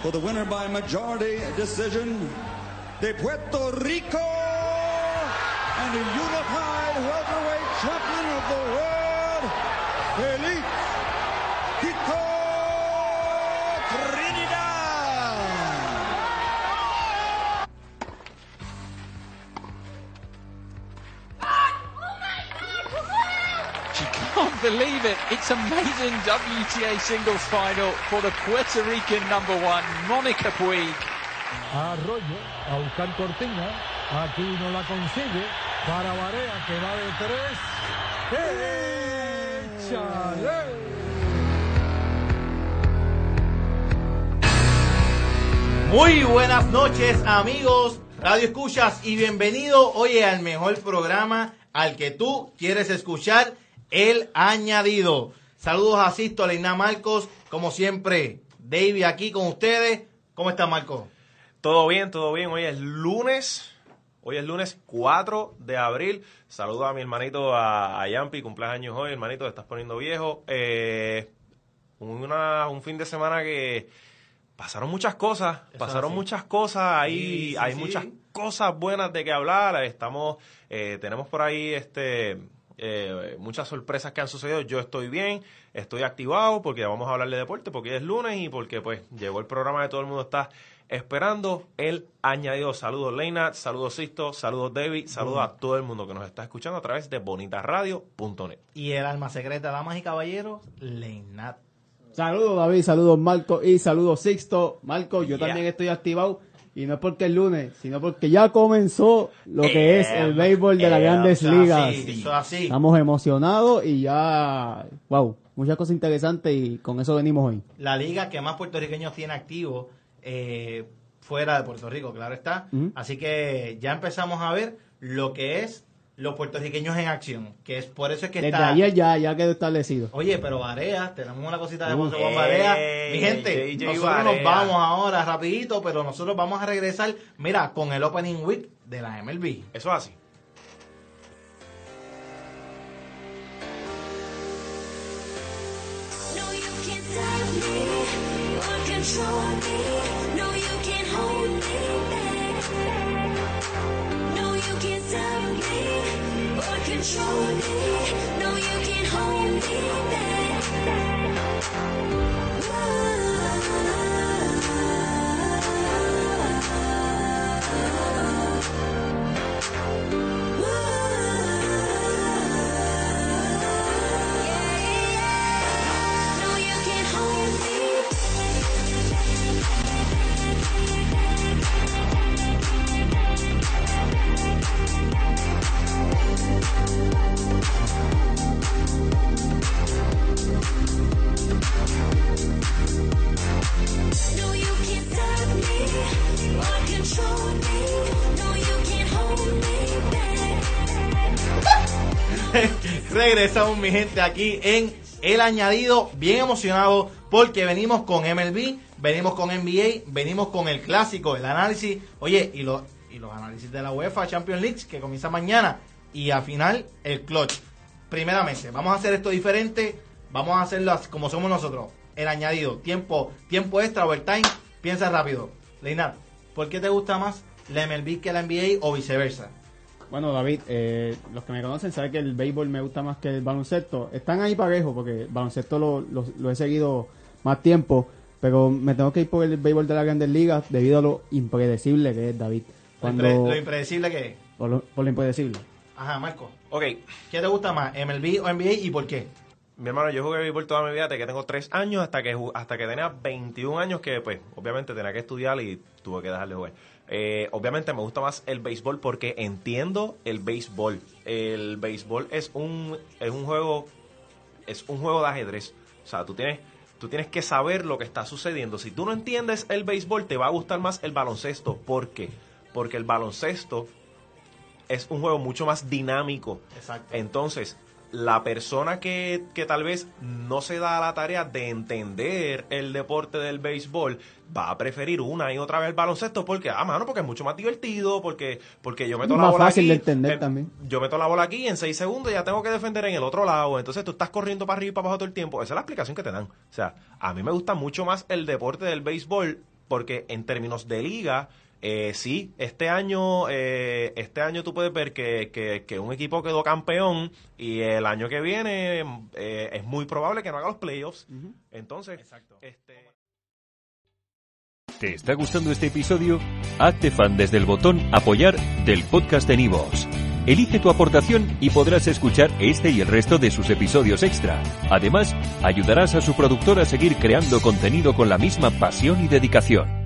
For the winner by majority decision, de Puerto Rico and the unified welterweight champion of the world, Felix believe it. It's amazing WTA singles final for the Puerto Rican number one, Monica Puig. Arroyo a buscar Cortina. Aquí no la consigue. Para Barea que va de tres. ¡Échale! Muy buenas noches amigos, Radio Escuchas y bienvenido oye al mejor programa al que tú quieres escuchar, El Añadido. Saludos a Sisto, a Leina Marcos, como siempre, David aquí con ustedes. ¿Cómo está Marcos? Todo bien, todo bien. Hoy es lunes. Hoy es lunes 4 de abril. Saludos a mi hermanito, a, a Yampi, cumpleaños hoy. Hermanito, te estás poniendo viejo. Eh, una, un fin de semana que pasaron muchas cosas. Eso pasaron así. muchas cosas. Ahí Sí, sí, hay sí. muchas cosas buenas de que hablar. Estamos, eh, tenemos por ahí este eh, muchas sorpresas que han sucedido. Yo estoy bien, estoy activado porque vamos a hablar de deporte, porque es lunes y porque pues llegó el programa que todo el mundo está esperando. El añadido. Saludos Leina, saludos Sisto, saludos David, saludos a todo el mundo que nos está escuchando a través de bonitasradio.net. Y el alma secreta, damas y caballeros, Leinat. Saludos David, saludos Marco y saludos Sixto. Marco, yo Yeah. también estoy activado y no es porque es lunes, sino porque ya comenzó lo que es el béisbol de las eh, grandes Eso es ligas. así, eso es así. Estamos emocionados y ya, wow, muchas cosas interesantes y con eso venimos hoy. la liga que más puertorriqueños tiene activo eh, fuera de Puerto Rico, claro está. Así que ya empezamos a ver lo que es los puertorriqueños en acción, que es por eso es que Desde está... ayer ya, ya quedó establecido. Oye, pero Barea, tenemos una cosita de Uh. Con Barea. Ey, Mi gente, JJ nosotros nos vamos ahora rapidito, pero nosotros vamos a regresar, mira, con el Opening Week de la MLB. Eso es así. No, you can't control me. No, you can't hold me back. Regresamos, mi gente, aquí en El Añadido, bien emocionado porque venimos con MLB, venimos con NBA, venimos con el clásico, el análisis, oye, y, los y los análisis de la UEFA Champions League que comienza mañana y al final el clutch. Primeramente, vamos a hacer esto diferente, vamos a hacerlo como somos nosotros, el añadido, tiempo, tiempo extra, overtime, piensa rápido. Leinat, ¿por qué te gusta más la MLB que la NBA o viceversa? Bueno, David, eh, los que me conocen saben que el béisbol me gusta más que el baloncesto. Están ahí parejo porque el baloncesto lo, lo- lo he seguido más tiempo, pero me tengo que ir por el béisbol de las grandes ligas debido a lo impredecible que es, David. Cuando, lo impredecible que es. por, lo, por lo impredecible. Ajá, Marco. Ok, ¿Qué te gusta más, MLB o NBA y por qué? Mi hermano, yo jugué béisbol toda mi vida desde que tengo 3 años hasta que hasta que tenía 21 años que pues obviamente tenía que estudiar y tuve que dejar de jugar. Eh, obviamente me gusta más el béisbol porque entiendo el béisbol. El béisbol es un es un juego es un juego de ajedrez. O sea, tú tienes tú tienes que saber lo que está sucediendo. Si tú no entiendes el béisbol, te va a gustar más el baloncesto. ¿Por qué? Porque el baloncesto es un juego mucho más dinámico. Exacto. Entonces, la persona que, que tal vez no se da a la tarea de entender el deporte del béisbol va a preferir una y otra vez el baloncesto porque, ah, mano, porque es mucho más divertido, porque, porque yo meto Es la más bola fácil aquí, de entender eh, también. Yo meto la bola aquí y en seis segundos ya tengo que defender en el otro lado. Entonces tú estás corriendo para arriba y para abajo todo el tiempo. Esa es la explicación que te dan. O sea, a mí me gusta mucho más el deporte del béisbol porque en términos de liga, eh, sí, este año, eh, este año tú puedes ver que, que- que un equipo quedó campeón y el año que viene eh, es muy probable que no haga los playoffs. Entonces, este... ¿Te está gustando este episodio? Hazte fan desde el botón Apoyar del podcast de Nivos. Elige tu aportación y podrás escuchar este y el resto de sus episodios extra. Además, ayudarás a su productor a seguir creando contenido con la misma pasión y dedicación.